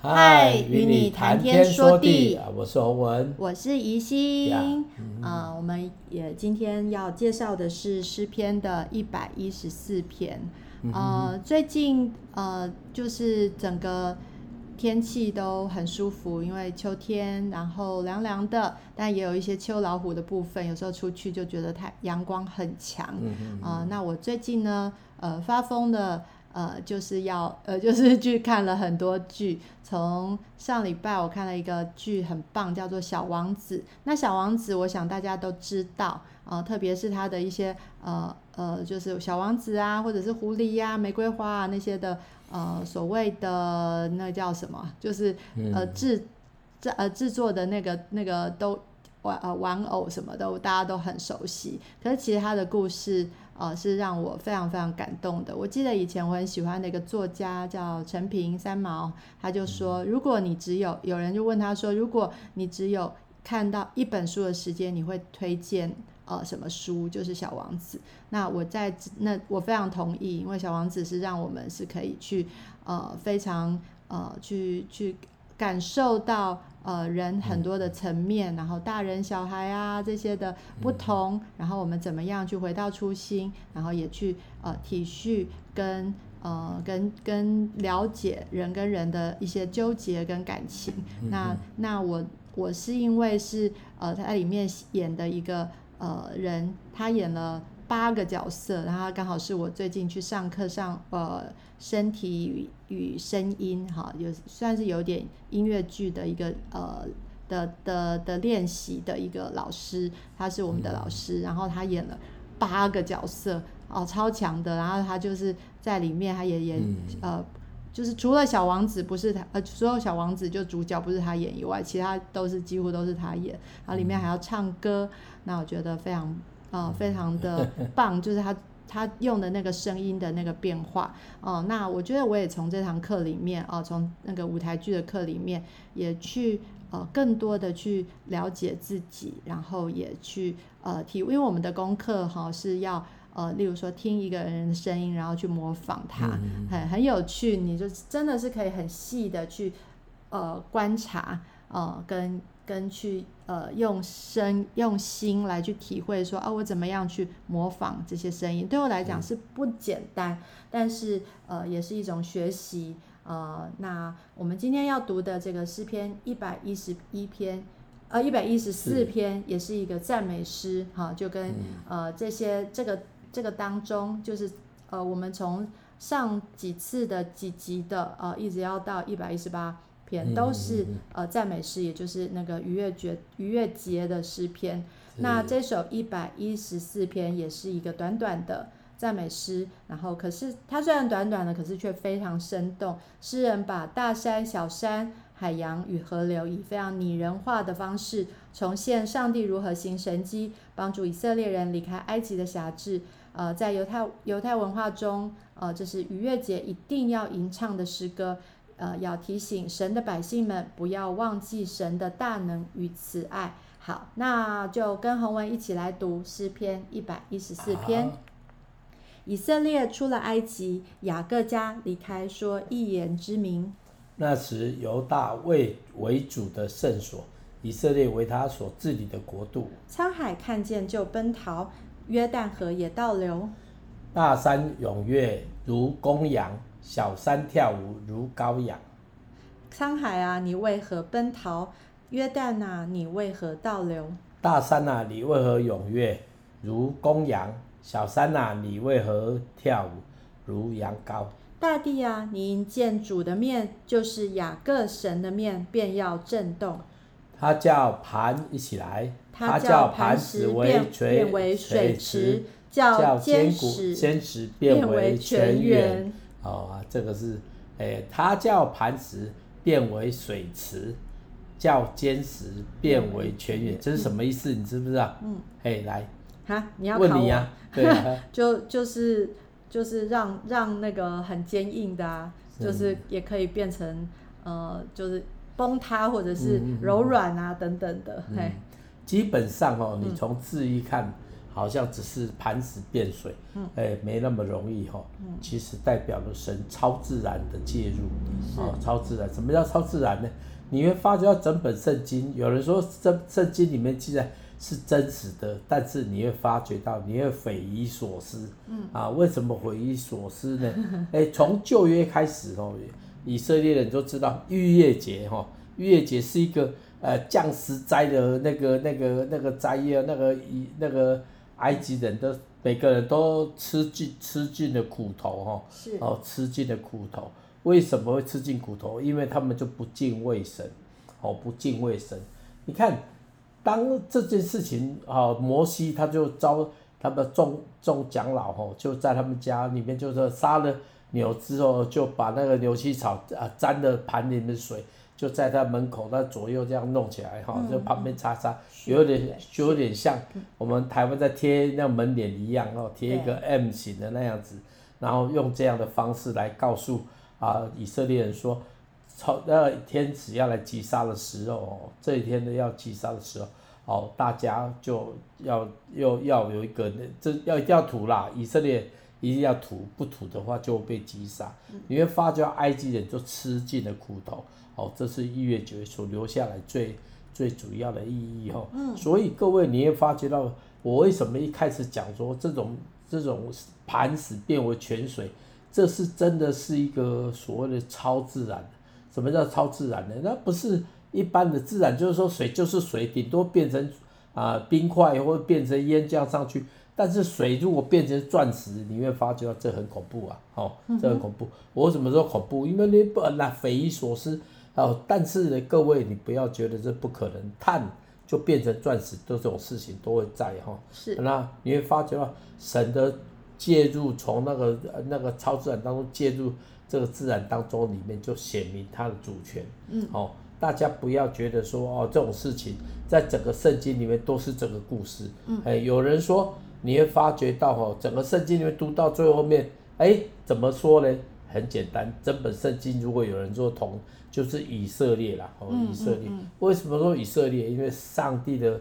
嗨，与你谈天说地，我是洪文，我是宜心。啊、yeah, 嗯呃，我们也今天要介绍的是诗篇的一百一十四篇。嗯、呃，最近呃，就是整个天气都很舒服，因为秋天，然后凉凉的，但也有一些秋老虎的部分。有时候出去就觉得太阳光很强。啊、嗯呃，那我最近呢，呃，发疯的。呃，就是要呃，就是去看了很多剧。从上礼拜我看了一个剧，很棒，叫做《小王子》。那《小王子》，我想大家都知道，呃，特别是他的一些呃呃，就是小王子啊，或者是狐狸呀、啊、玫瑰花啊那些的，呃，所谓的那叫什么，就是呃制制呃制作的那个那个都玩呃玩偶什么的，大家都很熟悉。可是其实他的故事。呃，是让我非常非常感动的。我记得以前我很喜欢的一个作家叫陈平三毛，他就说，如果你只有有人就问他说，如果你只有看到一本书的时间，你会推荐呃什么书？就是《小王子》。那我在那我非常同意，因为《小王子》是让我们是可以去呃非常呃去去感受到。呃，人很多的层面，然后大人小孩啊这些的不同，然后我们怎么样去回到初心，然后也去呃体恤跟呃跟跟了解人跟人的一些纠结跟感情。那那我我是因为是呃他在里面演的一个呃人，他演了。八个角色，然后刚好是我最近去上课上呃身体与与声音哈，有算是有点音乐剧的一个呃的的的练习的一个老师，他是我们的老师，然后他演了八个角色哦，超强的，然后他就是在里面他也演呃，就是除了小王子不是他呃，所有小王子就主角不是他演以外，其他都是几乎都是他演，然后里面还要唱歌，那我觉得非常。啊、呃，非常的 棒，就是他他用的那个声音的那个变化哦、呃。那我觉得我也从这堂课里面哦，从、呃、那个舞台剧的课里面也去呃更多的去了解自己，然后也去呃体，因为我们的功课哈、呃、是要呃，例如说听一个人的声音，然后去模仿他，嗯、很很有趣，你就真的是可以很细的去呃观察呃跟。跟去呃用声用心来去体会说啊，我怎么样去模仿这些声音，对我来讲是不简单，嗯、但是呃也是一种学习呃。那我们今天要读的这个诗篇一百一十一篇，呃一百一十四篇，也是一个赞美诗哈、啊，就跟、嗯、呃这些这个这个当中，就是呃我们从上几次的几集的呃一直要到一百一十八。篇都是呃赞美诗，也就是那个逾越节逾越节的诗篇。那这首一百一十四篇也是一个短短的赞美诗，然后可是它虽然短短的，可是却非常生动。诗人把大山、小山、海洋与河流以非常拟人化的方式，重现上帝如何行神迹，帮助以色列人离开埃及的辖制。呃，在犹太犹太文化中，呃，这是逾越节一定要吟唱的诗歌。呃，要提醒神的百姓们不要忘记神的大能与慈爱。好，那就跟洪文一起来读诗篇一百一十四篇。以色列出了埃及，雅各家离开说一言之名。那时由大为为主的圣所，以色列为他所治理的国度。沧海看见就奔逃，约旦河也倒流。大山踊跃如公羊。小山跳舞如羔羊，沧海啊，你为何奔逃？约旦啊，你为何倒流？大山啊，你为何踊跃如公羊？小山啊，你为何跳舞如羊羔？大地啊，你因见主的面，就是雅各神的面，便要震动。他叫磐一起来，他叫磐石变变为水池，叫坚石变为泉源。哦啊，这个是，诶、欸，它叫磐石变为水池，叫坚石变为泉源，这是什么意思？你知不知道？嗯，哎，来，哈，你要？问你啊，对 啊，就就是就是让让那个很坚硬的啊，就是也可以变成呃，就是崩塌或者是柔软啊、嗯、等等的，嘿、嗯，基本上哦，你从字一看。好像只是磐石变水，嗯，哎，没那么容易哈。嗯，其实代表了神超自然的介入，哦，超自然。什么叫超自然呢？你会发觉到整本圣经，有人说圣圣经里面既然是真实的，但是你会发觉到你会匪夷所思，嗯，啊，为什么匪夷所思呢？哎，从旧约开始哦，以色列人都知道逾越节哈，逾越节是一个呃降十灾的那个那个那个灾业，那个以那个。埃及人都每个人都吃尽吃尽了苦头哈，哦，吃尽了苦头。为什么会吃尽苦头？因为他们就不敬畏神，哦，不敬畏神。你看，当这件事情啊，摩西他就招他们众众长老哈，就在他们家里面，就是杀了牛之后，就把那个牛膝草啊沾了盘里面的水。就在他门口，他左右这样弄起来哈，就旁边擦擦，有点就有点像我们台湾在贴那门帘一样哦，贴一个 M 型的那样子，然后用这样的方式来告诉啊以色列人说，超那天使要来击杀的时候哦，这一天的要击杀的时候哦，大家就要要要有一个这要一定要吐啦，以色列一定要吐，不吐的话就会被击杀。你会发觉埃及人就吃尽了苦头。哦，这是逾越节所留下来最最主要的意义哈。嗯。所以各位，你也发觉到，我为什么一开始讲说这种这种磐石变为泉水，这是真的是一个所谓的超自然。什么叫超自然呢？那不是一般的自然，就是说水就是水，顶多变成啊、呃、冰块或者变成烟这样上去。但是水如果变成钻石，你会发觉到这很恐怖啊！哦，这很恐怖。嗯、我为什么说恐怖？因为你不那匪夷所思。哦，但是呢，各位，你不要觉得这不可能，碳就变成钻石，都这种事情都会在哈。是。那你会发觉到神的介入，从那个那个超自然当中介入这个自然当中里面，就显明他的主权。嗯。哦，大家不要觉得说哦，这种事情在整个圣经里面都是这个故事。嗯。哎，有人说你会发觉到哦，整个圣经里面读到最后面，哎，怎么说呢？很简单，整本圣经如果有人说同。就是以色列啦，哦，以色列。嗯嗯嗯、为什么说以色列？因为上帝的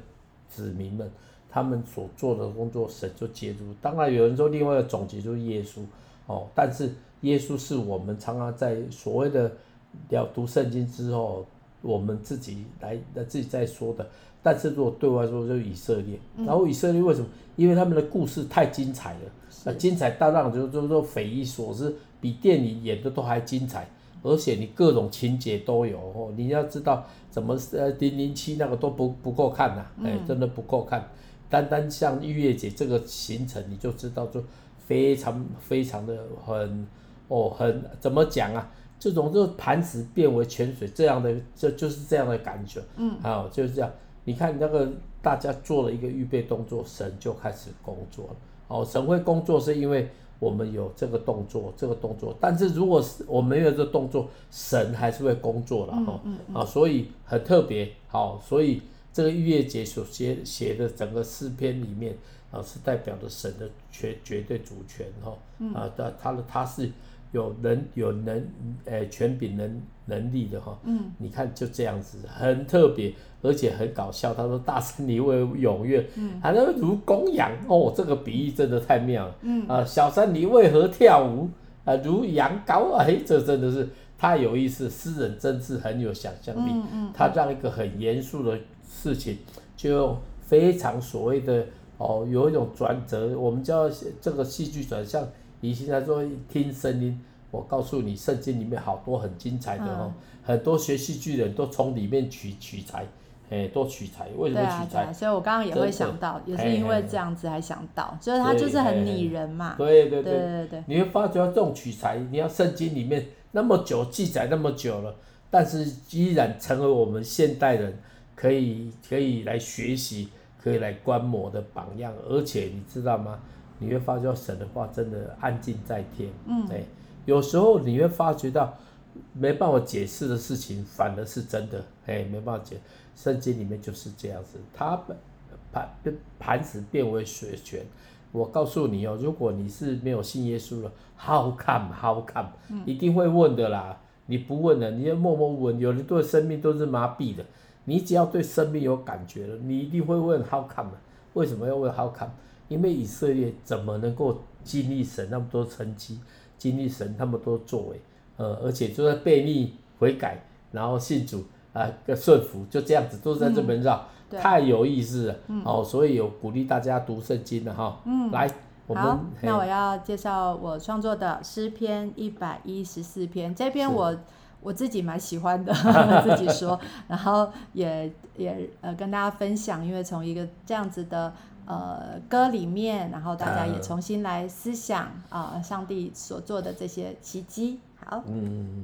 子民们，他们所做的工作，神就介入。当然有人说另外一个总结就是耶稣，哦，但是耶稣是我们常常在所谓的要读圣经之后，我们自己来来自己在说的。但是如果对我来说，就是以色列。然后以色列为什么？因为他们的故事太精彩了，是精彩到让就就说匪夷所思，比电影演的都还精彩。而且你各种情节都有哦，你要知道怎么呃零零七那个都不不够看呐，哎，真的不够看。单单像逾越节这个行程，你就知道就非常非常的很哦很怎么讲啊？这种就磐石变为泉水这样的，就就是这样的感觉。嗯，好，就是这样。你看那个大家做了一个预备动作，神就开始工作了。哦，神会工作是因为。我们有这个动作，这个动作，但是如果是我没有这个动作，神还是会工作了哈、嗯嗯、啊，所以很特别，好，所以这个逾越节所写写的整个诗篇里面啊，是代表着神的绝绝对主权哈啊，他他的他是。有能有能，诶，权柄能能力的哈，嗯，你看就这样子，很特别，而且很搞笑。他说：“大山你为踊跃，嗯，还能如公羊哦，这个比喻真的太妙了，嗯啊，小山你为何跳舞啊？如羊羔，哎，这真的是太有意思。诗人真是很有想象力，嗯嗯，他让一个很严肃的事情，就非常所谓的哦，有一种转折，我们叫这个戏剧转向。你现在说听声音，我告诉你，圣经里面好多很精彩的哦，嗯、很多学戏剧的人都从里面取取材，哎，多取材。为什么取材？啊啊、所以我刚刚也会想到，也是因为这样子还想到，就是他就是很拟人嘛。对对对对对，对你会发觉这种取材，你要圣经里面那么久记载那么久了，但是依然成为我们现代人可以可以来学习、可以来观摩的榜样。而且你知道吗？你会发觉神的话真的安静在天，嗯，哎，有时候你会发觉到没办法解释的事情，反而是真的，哎，没办法解。圣经里面就是这样子，它磐磐石变为水泉。我告诉你哦，如果你是没有信耶稣了，How come？How come？一定会问的啦。你不问了，你要默默问。有人对生命都是麻痹的，你只要对生命有感觉了，你一定会问 How come？为什么要问 How come？因为以色列怎么能够经历神那么多成绩，经历神那么多作为，呃，而且就在背逆悔改，然后信主啊，个、呃、顺服，就这样子都在这边绕，嗯、太有意思了。嗯、哦，所以有鼓励大家读圣经了哈。嗯，来，我们好，那我要介绍我创作的诗篇一百一十四篇，这篇我。我自己蛮喜欢的，自己说，然后也也呃跟大家分享，因为从一个这样子的呃歌里面，然后大家也重新来思想啊、呃，上帝所做的这些奇迹。好。嗯。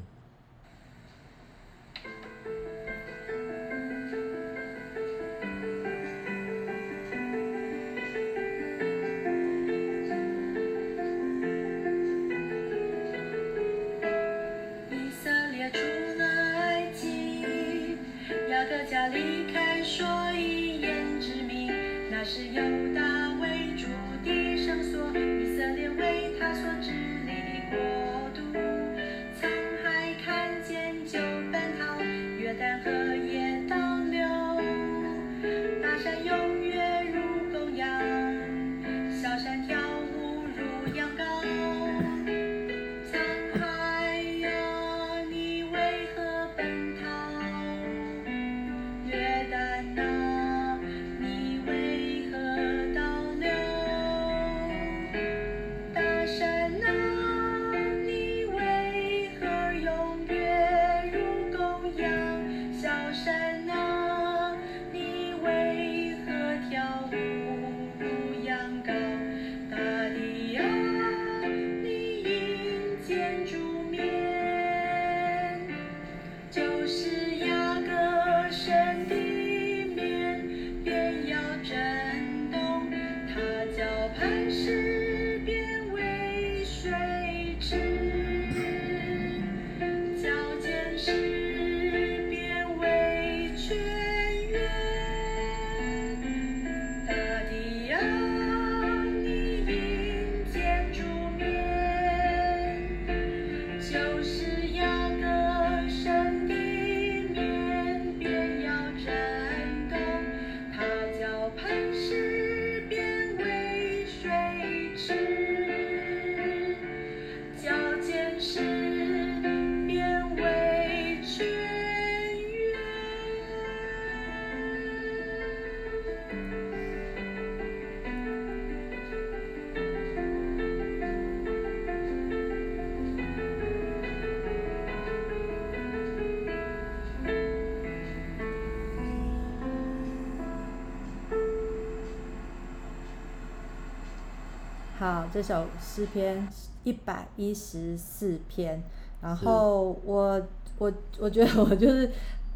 好，这首诗篇一百一十四篇，然后我我我觉得我就是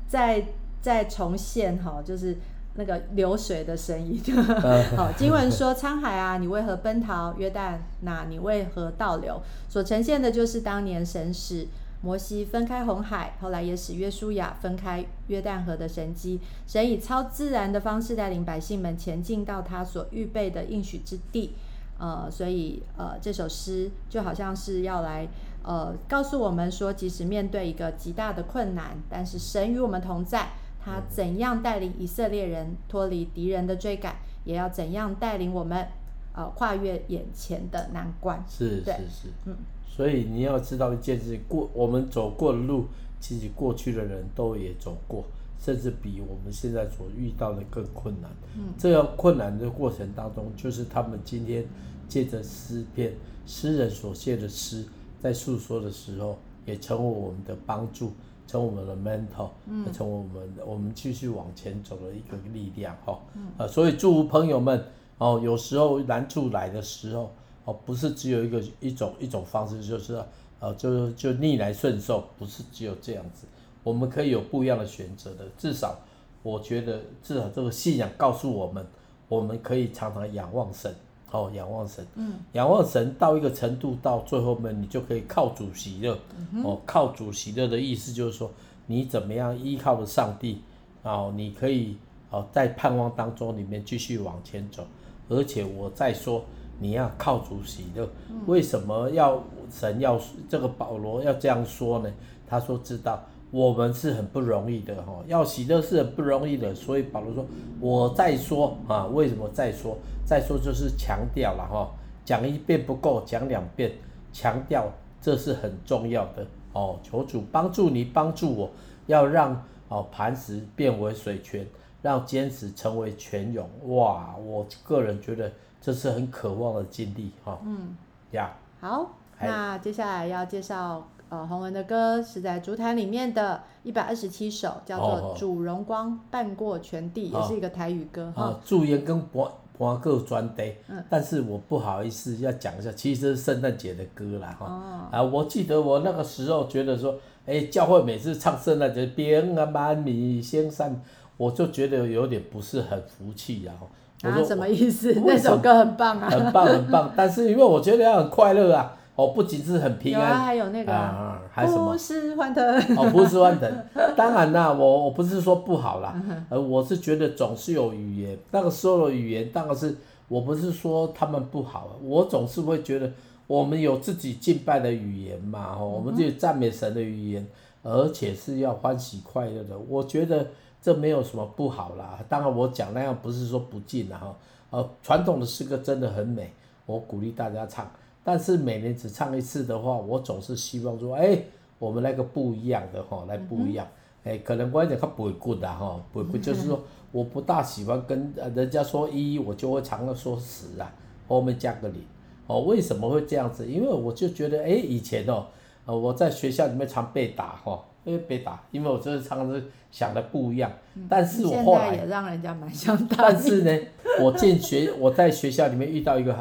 在在重现哈，就是那个流水的声音。好，经文说：“沧海啊，你为何奔逃？约旦那，你为何倒流？”所呈现的就是当年神使摩西分开红海，后来也使约书亚分开约旦河的神迹。神以超自然的方式带领百姓们前进到他所预备的应许之地。呃，所以呃，这首诗就好像是要来呃告诉我们说，即使面对一个极大的困难，但是神与我们同在。他怎样带领以色列人脱离敌人的追赶，也要怎样带领我们呃跨越眼前的难关。是是是，嗯。所以你要知道一件事，过我们走过的路，其实过去的人都也走过，甚至比我们现在所遇到的更困难。嗯。这样困难的过程当中，就是他们今天。借着诗篇，诗人所写的诗，在诉说的时候，也成为我们的帮助，成为我们的 mentor，嗯，成为我们我们继续往前走的一个力量哈。嗯，啊，所以祝福朋友们哦，有时候难处来的时候哦，不是只有一个一种一种方式，就是呃，就就逆来顺受，不是只有这样子，我们可以有不一样的选择的。至少我觉得，至少这个信仰告诉我们，我们可以常常仰望神。哦，仰望神，嗯，仰望神到一个程度，到最后面你就可以靠主喜乐。嗯、哦，靠主喜乐的意思就是说，你怎么样依靠着上帝，哦，你可以哦在盼望当中里面继续往前走。而且我再说，你要靠主喜乐。嗯、为什么要神要这个保罗要这样说呢？他说知道我们是很不容易的哈，要喜乐是很不容易的，所以保罗说，我再说啊，为什么再说？再说就是强调了哈，讲一遍不够，讲两遍，强调这是很重要的哦。求主帮助你，帮助我，要让哦磐石变为水泉，让坚持成为泉涌。哇，我个人觉得这是很渴望的经历哈。嗯，呀，好，那接下来要介绍。呃，洪文的歌是在烛坛里面的一百二十七首，叫做《主荣光伴过全地》，哦，也是一个台语歌哈。哦，祝愿跟博博各专题，嗯，但是我不好意思要讲一下，其实是圣诞节的歌啦哈。哦，啊，我记得我那个时候觉得说，哎，欸，教会每次唱圣诞节，平安万里香山，我就觉得有点不是很服气呀。啊，我说什么意思？那首歌很棒啊，很棒很棒，但是因为我觉得要很快乐啊。哦，不仅是很平安，啊、还有那个啊，还有什么？不是欢腾。哦，不是欢腾。当然啦，我我不是说不好啦，呃，我是觉得总是有语言，那个时候的语言当然是，我不是说他们不好，我总是会觉得我们有自己敬拜的语言嘛，哦，我们自己赞美神的语言，而且是要欢喜快乐的，我觉得这没有什么不好啦。当然我讲那样不是说不敬啦哈，呃，传统的诗歌真的很美，我鼓励大家唱。但是每年只唱一次的话，我总是希望说，哎、欸，我们那个不一样的哈，来不一样，哎、欸，可能我一点他不会过的哈，不会就是说，我不大喜欢跟人家说一，我就会常常说十啊，后面加个零，哦，为什么会这样子？因为我就觉得，哎、欸，以前哦，呃，我在学校里面常被打哈，因为被打，因为我就是常常是想的不一样，但是我后来也让人家蛮想打。但是呢，我进学，我在学校里面遇到一个，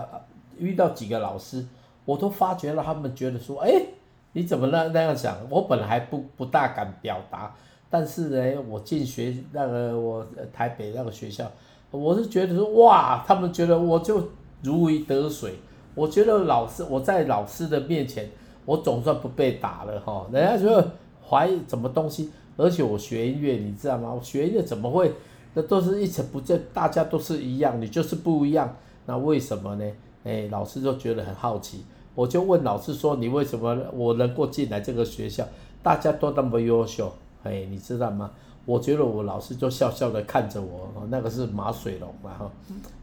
遇到几个老师。我都发觉了，他们觉得说，哎，你怎么那那样想？我本来不不大敢表达，但是呢，我进学那个我台北那个学校，我是觉得说，哇，他们觉得我就如鱼得水。我觉得老师我在老师的面前，我总算不被打了哈。人家觉得怀疑什么东西，而且我学音乐，你知道吗？我学音乐怎么会？那都是一成不变，大家都是一样，你就是不一样，那为什么呢？哎，老师就觉得很好奇。我就问老师说：“你为什么我能够进来这个学校？大家都那么优秀，哎，你知道吗？”我觉得我老师就笑笑的看着我，那个是马水龙嘛哈，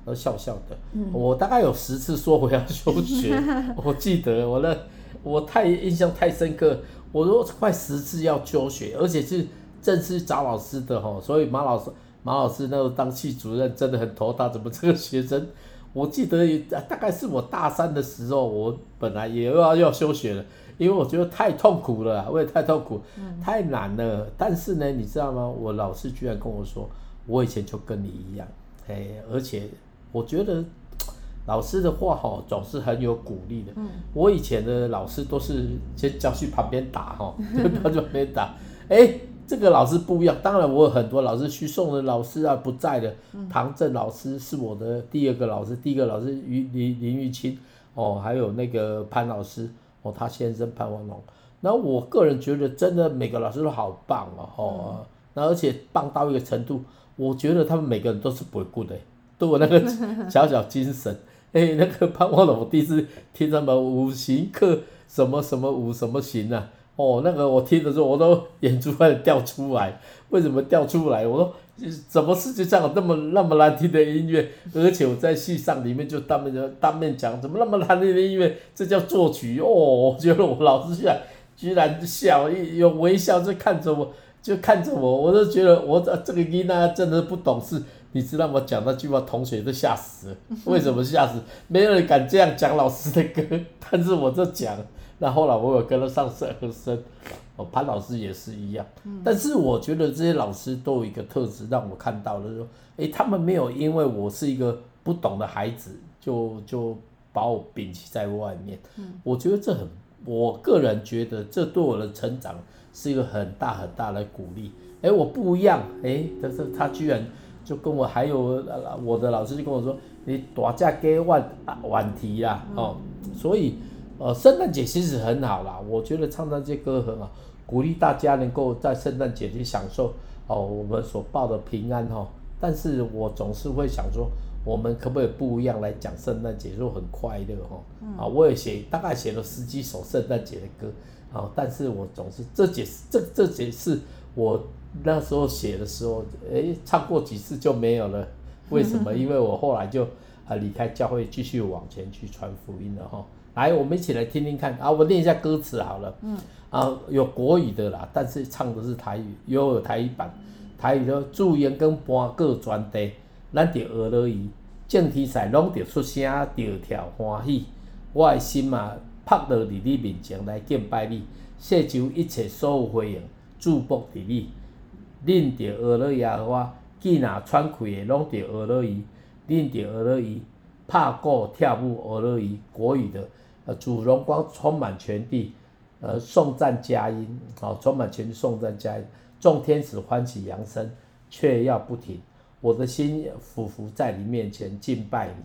都笑笑的。我大概有十次说我要休学，我记得我那我太印象太深刻，我说快十次要休学，而且是正式找老师的哈，所以马老师马老师那时候当系主任真的很头大，怎么这个学生？我记得大概是我大三的时候，我本来也要要休学了，因为我觉得太痛苦了，我也太痛苦，太难了。但是呢，你知道吗？我老师居然跟我说，我以前就跟你一样，哎，而且我觉得老师的话哈，总是很有鼓励的。我以前的老师都是先叫去旁边打哈，就叫去旁边打，哎。这个老师不一样，当然我有很多老师，徐颂的老师啊不在的，唐正老师是我的第二个老师，第一个老师于林林玉清哦，还有那个潘老师哦，他先生潘文龙。那我个人觉得真的每个老师都好棒哦，哦，那而且棒到一个程度，我觉得他们每个人都是不会过的，都有那个 小小精神。哎，那个潘文龙，我第一次听他们五行课什么什么五什么行啊。哦，那个我听的时候，我都眼珠快掉出来。为什么掉出来？我说，怎么世界上有那么那么难听的音乐？而且我在戏上里面就当面当面讲，怎么那么难听的音乐？这叫作曲哦！我觉得我老师居然居然笑，有微笑就看着我，就看着我，我就觉得我这这个音呢真的不懂事。你知道我讲那句话，同学都吓死了。为什么吓死？没有人敢这样讲老师的歌，但是我就讲。那后来我有跟他上和生，哦，潘老师也是一样。但是我觉得这些老师都有一个特质，让我看到了说，诶，他们没有因为我是一个不懂的孩子，就就把我摒弃在外面。我觉得这很，我个人觉得这对我的成长是一个很大很大的鼓励。诶，我不一样，诶，但是他居然就跟我还有我的老师就跟我说，你大家给万万题呀，哦，所以。呃，圣诞节其实很好啦，我觉得唱这些歌很好，鼓励大家能够在圣诞节去享受哦，我们所报的平安哈。但是我总是会想说，我们可不可以不一样来讲圣诞节，就很快乐哈。啊，我也写大概写了十几首圣诞节的歌，啊，但是我总是这节这这节是我那时候写的时候，诶，唱过几次就没有了。为什么？因为我后来就啊离开教会，继续往前去传福音了哈。来，我们一起来听听看啊，我念一下歌词好了。嗯。啊，有国语的啦，但是唱的是台语，又有台语版。台语的祝愿跟播各传递，咱就学落伊，正题材拢着出声，着跳欢喜。我的心嘛，拍落伫你面前来敬拜你，世上一切所有回应，祝福伫你。恁着学落耶和华，囝仔喘气的拢着学落伊，恁着学落伊，拍鼓跳舞学落伊。国语的，呃，主荣光充满全地，呃，颂赞佳音，好，充满全地颂赞佳音，众天使欢喜扬声，却要不停。我的心俯伏在你面前敬拜你，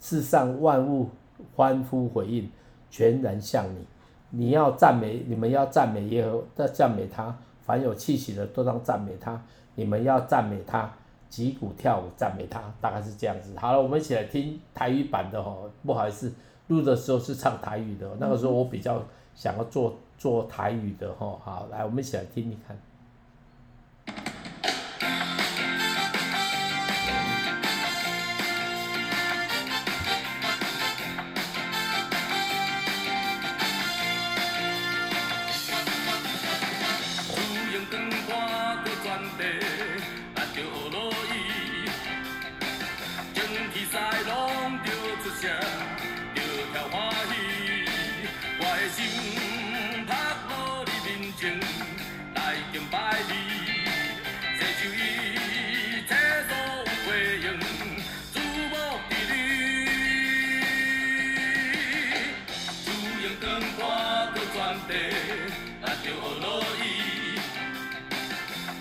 世上万物。欢呼回应，全然向你。你要赞美，你们要赞美耶和要，赞美他。凡有气息的都当赞美他。你们要赞美他，击鼓跳舞赞美他。大概是这样子。好了，我们一起来听台语版的哦。不好意思，录的时候是唱台语的。那个时候我比较想要做做台语的哈。好，来，我们一起来听听看。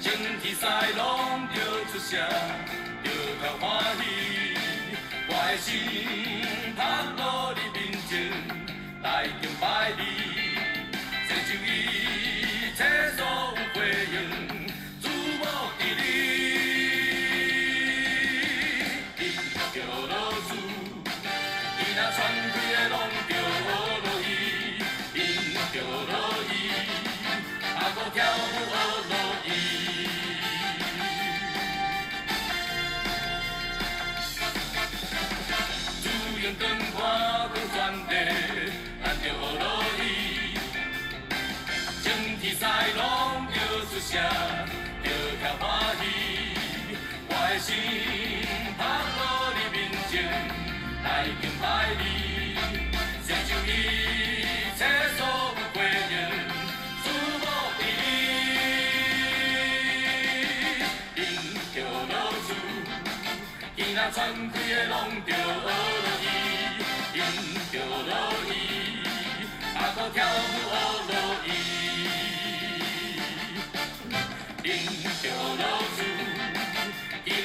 就较欢喜，我的心拍落心趴在你面前来敬拜你，成就一切所有回应，祝福给你。因着落主，囡仔喘气的拢着学落去，因着落去，阿哥跳舞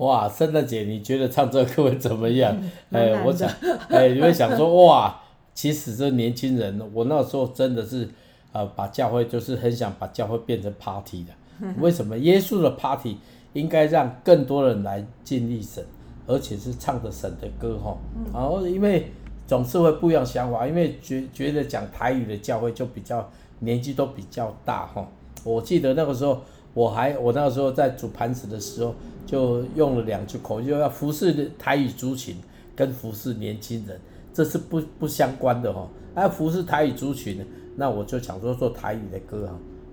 哇，圣诞节，你觉得唱这个歌会怎么样？哎、嗯，我想，哎，你会想说，哇，其实这年轻人，我那时候真的是，呃，把教会就是很想把教会变成 party 的。为什么？耶稣的 party 应该让更多人来敬历神，而且是唱着神的歌哈。然后因为总是会不一样想法，因为觉觉得讲台语的教会就比较年纪都比较大哈。我记得那个时候。我还我那个时候在煮盘子的时候，就用了两句口，就要服侍台语族群，跟服侍年轻人，这是不不相关的哈。哎，服侍台语族群，那我就想说做台语的歌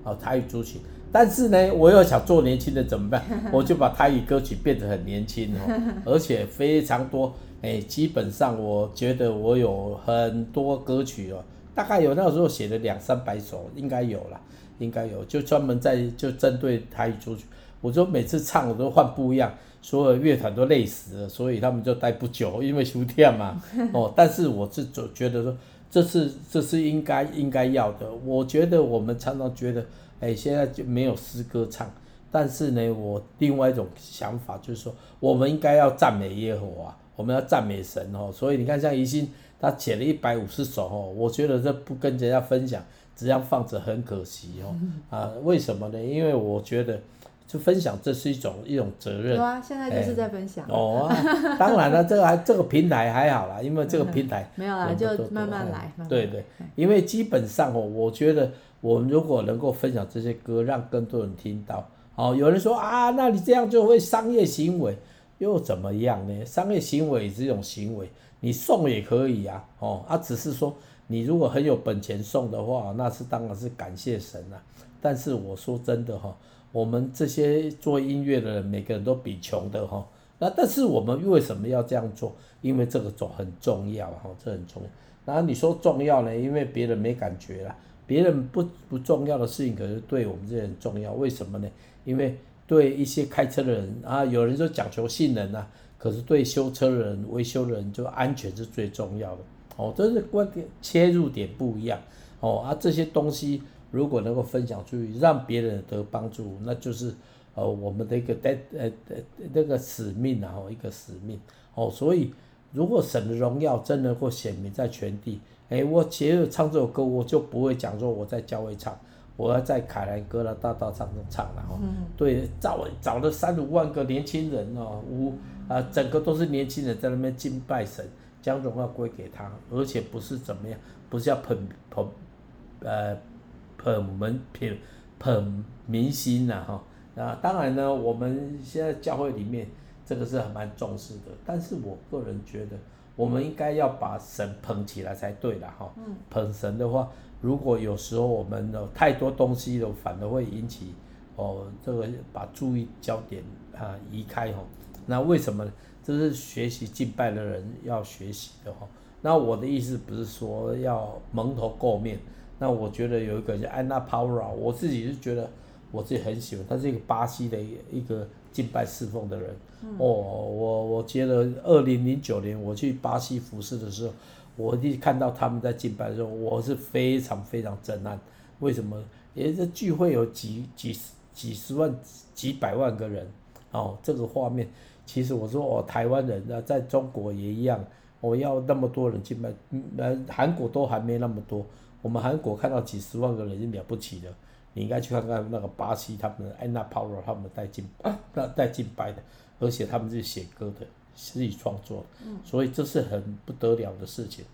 哈，哦，台语族群。但是呢，我又想做年轻人怎么办？我就把台语歌曲变得很年轻哦，而且非常多。哎，基本上我觉得我有很多歌曲哦，大概有那个时候写了两三百首，应该有了，应该有，就专门在就针对台语族群。我说每次唱我都换不一样，所有乐团都累死了，所以他们就待不久，因为休天嘛。哦，但是我是总觉得说，这是这是应该应该要的。我觉得我们常常觉得。哎，现在就没有诗歌唱，但是呢，我另外一种想法就是说，我们应该要赞美耶和华，我们要赞美神哦。所以你看，像宜兴他写了一百五十首哦，我觉得这不跟人家分享，这样放着很可惜哦。啊，为什么呢？因为我觉得，就分享这是一种一种责任。有啊，现在就是在分享。哦、啊，当然了，这个还这个平台还好啦，因为这个平台 没有啦，就慢慢来。对对，因为基本上哦，我觉得。我们如果能够分享这些歌，让更多人听到，哦，有人说啊，那你这样就会商业行为，又怎么样呢？商业行为是一种行为，你送也可以啊，哦，啊，只是说你如果很有本钱送的话，那是当然是感谢神了，啊。但是我说真的哈，我们这些做音乐的人，每个人都比穷的哈，那但是我们为什么要这样做？因为这个重很重要哈，这很重要。然后你说重要呢？因为别人没感觉了。别人不不重要的事情，可是对我们这些人重要。为什么呢？因为对一些开车的人啊，有人说讲求性能啊，可是对修车的人、维修的人，就安全是最重要的。哦，这是观点切入点不一样。哦啊，这些东西如果能够分享出去，让别人得帮助，那就是呃我们的一个带呃呃那个使命啊，一个使命。哦，所以如果神的荣耀真的能够显明在全地。哎，我其实唱这首歌，我就不会讲说我在教会唱，我要在凯兰格兰大道上唱了哦。嗯、对，找找了三五万个年轻人哦，五啊，整个都是年轻人在那边敬拜神，将荣耀归给他，而且不是怎么样，不是要捧捧，呃，捧门品捧明星呐哈。那，当然呢，我们现在教会里面这个是很蛮重视的，但是我个人觉得。我们应该要把神捧起来才对的哈。捧神的话，如果有时候我们有太多东西了，反而会引起哦这个把注意焦点啊移开哈。那为什么呢？这是学习敬拜的人要学习的哈。那我的意思不是说要蒙头垢面。那我觉得有一个叫安娜帕罗，我自己是觉得我自己很喜欢，他是一个巴西的一个敬拜侍奉的人。哦，我我觉得二零零九年我去巴西服侍的时候，我一看到他们在敬拜的时候，我是非常非常震撼。为什么？因为这聚会有几几十几十万几百万个人，哦，这个画面，其实我说哦，台湾人啊，在中国也一样，我要那么多人去拜，嗯，韩国都还没那么多，我们韩国看到几十万个人是了不起的，你应该去看看那个巴西他们的安娜帕罗他们带敬拜，那带进拜的。而且他们是写歌的，自己创作，所以这是很不得了的事情。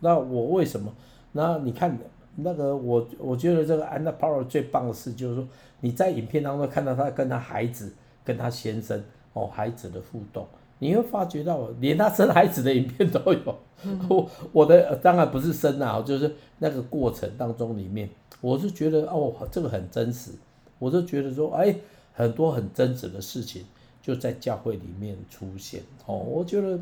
那我为什么？那你看那个我，我觉得这个安娜帕罗最棒的事就是说，你在影片当中看到他跟他孩子、跟他先生哦孩子的互动，你会发觉到连他生孩子的影片都有。我我的当然不是生啊，就是那个过程当中里面，我是觉得哦这个很真实，我就觉得说哎很多很真实的事情。就在教会里面出现哦，我觉得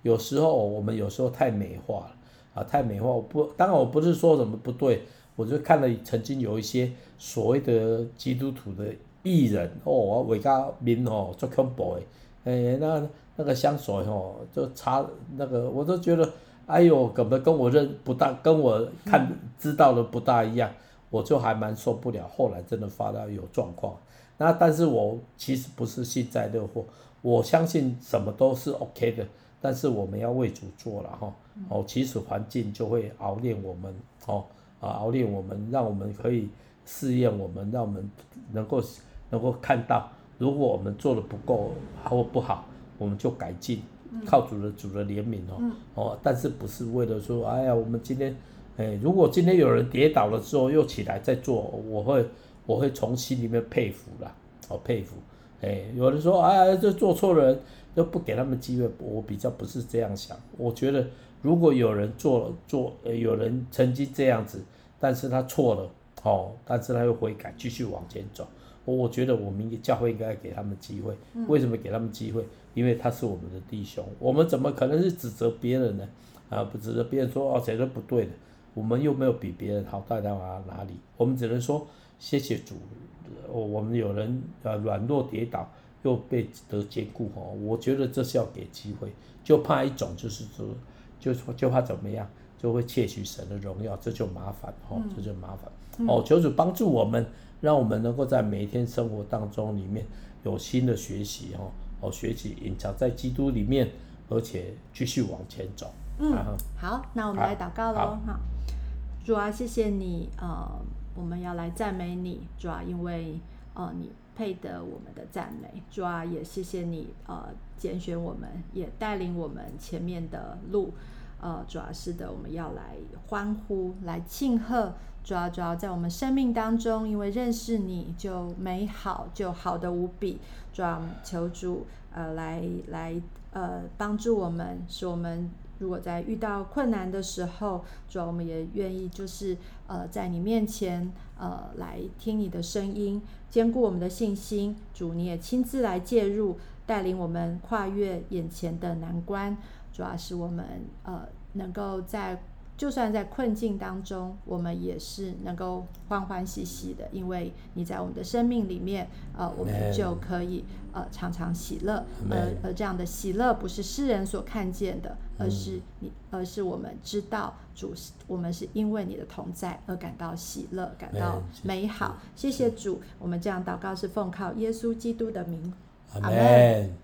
有时候我们有时候太美化了啊，太美化。我不，当然我不是说什么不对，我就看了曾经有一些所谓的基督徒的艺人哦，我为家面哦做恐怖的，诶，那那个香水哦，就擦那个，我都觉得哎呦，根本跟我认不大，跟我看知道的不大一样，我就还蛮受不了。后来真的发到有状况。那但是我其实不是幸灾乐祸，我相信什么都是 OK 的，但是我们要为主做了哈，哦，其实环境就会熬练我们，哦，啊，熬练我们，让我们可以试验我们，让我们能够能够看到，如果我们做的不够或不好，我们就改进，靠主的主的怜悯哦，哦，但是不是为了说，哎呀，我们今天，哎，如果今天有人跌倒了之后又起来再做，我会。我会从心里面佩服啦，哦佩服，哎，有人说哎，这做错人，都不给他们机会。我比较不是这样想。我觉得，如果有人做了做，呃，有人曾经这样子，但是他错了，哦，但是他又悔改，继续往前走。我觉得我们教会应该给他们机会。为什么给他们机会？因为他是我们的弟兄。我们怎么可能是指责别人呢？啊，不指责别人说哦，谁都不对的。我们又没有比别人好到哪哪里？我们只能说谢谢主。我们有人呃软弱跌倒，又被得坚固哦。我觉得这是要给机会，就怕一种就是说，就说就怕怎么样，就会窃取神的荣耀，这就麻烦哦，这就麻烦哦。求主帮助我们，让我们能够在每一天生活当中里面有新的学习哦，哦，学习隐藏在基督里面，而且继续往前走。嗯，好，那我们来祷告喽。好，主啊，谢谢你呃。我们要来赞美你，主啊，因为呃，你配得我们的赞美，主啊，也谢谢你呃，拣选我们，也带领我们前面的路，呃，主要是的，我们要来欢呼，来庆贺，主要主要在我们生命当中，因为认识你就美好，就好的无比，主要求主呃来来呃帮助我们，使我们。如果在遇到困难的时候，主要我们也愿意就是呃在你面前呃来听你的声音，坚固我们的信心。主，你也亲自来介入，带领我们跨越眼前的难关。主要是我们呃能够在。就算在困境当中，我们也是能够欢欢喜喜的，因为你在我们的生命里面，呃，我们就可以呃常常喜乐。而而这样的喜乐不是世人所看见的，而是你，而是我们知道主，我们是因为你的同在而感到喜乐，感到美好。谢谢主，我们这样祷告是奉靠耶稣基督的名，阿门。